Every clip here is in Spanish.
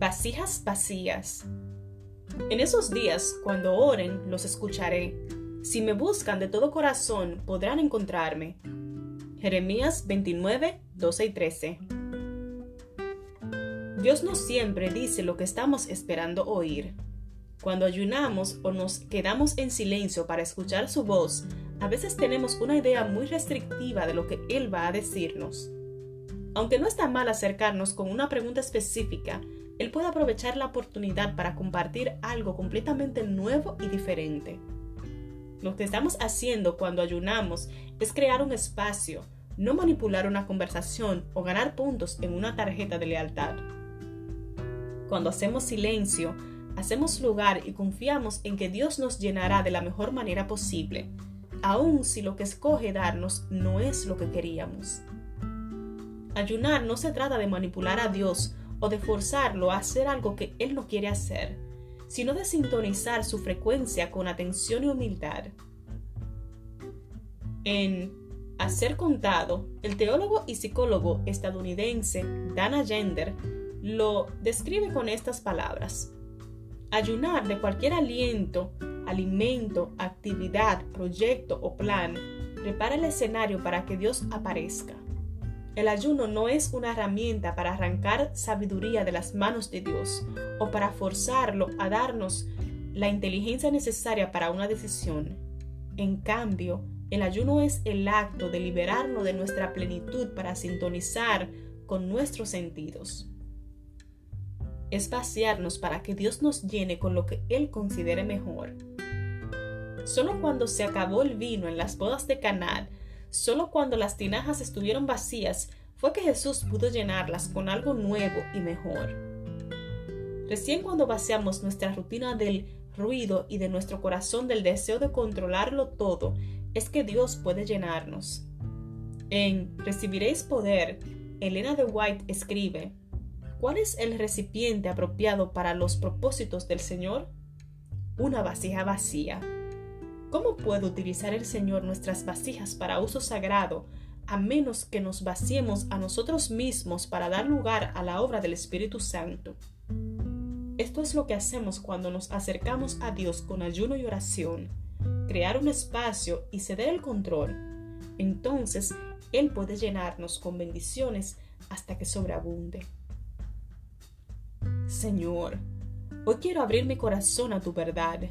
vasijas vacías. En esos días, cuando oren, los escucharé. Si me buscan de todo corazón, podrán encontrarme. Jeremías 29, 12 y 13. Dios no siempre dice lo que estamos esperando oír. Cuando ayunamos o nos quedamos en silencio para escuchar su voz, a veces tenemos una idea muy restrictiva de lo que Él va a decirnos. Aunque no está mal acercarnos con una pregunta específica, Él puede aprovechar la oportunidad para compartir algo completamente nuevo y diferente. Lo que estamos haciendo cuando ayunamos es crear un espacio, no manipular una conversación o ganar puntos en una tarjeta de lealtad. Cuando hacemos silencio, hacemos lugar y confiamos en que Dios nos llenará de la mejor manera posible, aun si lo que escoge darnos no es lo que queríamos. Ayunar no se trata de manipular a Dios o de forzarlo a hacer algo que Él no quiere hacer, sino de sintonizar su frecuencia con atención y humildad. En Hacer Contado, el teólogo y psicólogo estadounidense Dana Gender lo describe con estas palabras. Ayunar de cualquier aliento, alimento, actividad, proyecto o plan prepara el escenario para que Dios aparezca. El ayuno no es una herramienta para arrancar sabiduría de las manos de Dios o para forzarlo a darnos la inteligencia necesaria para una decisión. En cambio, el ayuno es el acto de liberarnos de nuestra plenitud para sintonizar con nuestros sentidos es vaciarnos para que Dios nos llene con lo que Él considere mejor. Solo cuando se acabó el vino en las bodas de Caná, solo cuando las tinajas estuvieron vacías, fue que Jesús pudo llenarlas con algo nuevo y mejor. Recién cuando vaciamos nuestra rutina del ruido y de nuestro corazón del deseo de controlarlo todo, es que Dios puede llenarnos. En Recibiréis poder, Elena de White escribe, ¿Cuál es el recipiente apropiado para los propósitos del Señor? Una vasija vacía. ¿Cómo puede utilizar el Señor nuestras vasijas para uso sagrado a menos que nos vaciemos a nosotros mismos para dar lugar a la obra del Espíritu Santo? Esto es lo que hacemos cuando nos acercamos a Dios con ayuno y oración, crear un espacio y ceder el control. Entonces, Él puede llenarnos con bendiciones hasta que sobreabunde. Señor, hoy quiero abrir mi corazón a tu verdad.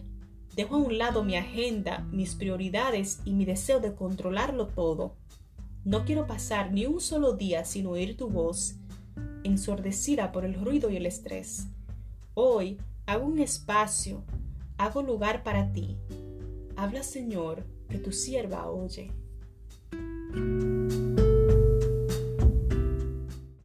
Dejo a un lado mi agenda, mis prioridades y mi deseo de controlarlo todo. No quiero pasar ni un solo día sin oír tu voz, ensordecida por el ruido y el estrés. Hoy hago un espacio, hago lugar para ti. Habla, Señor, que tu sierva oye.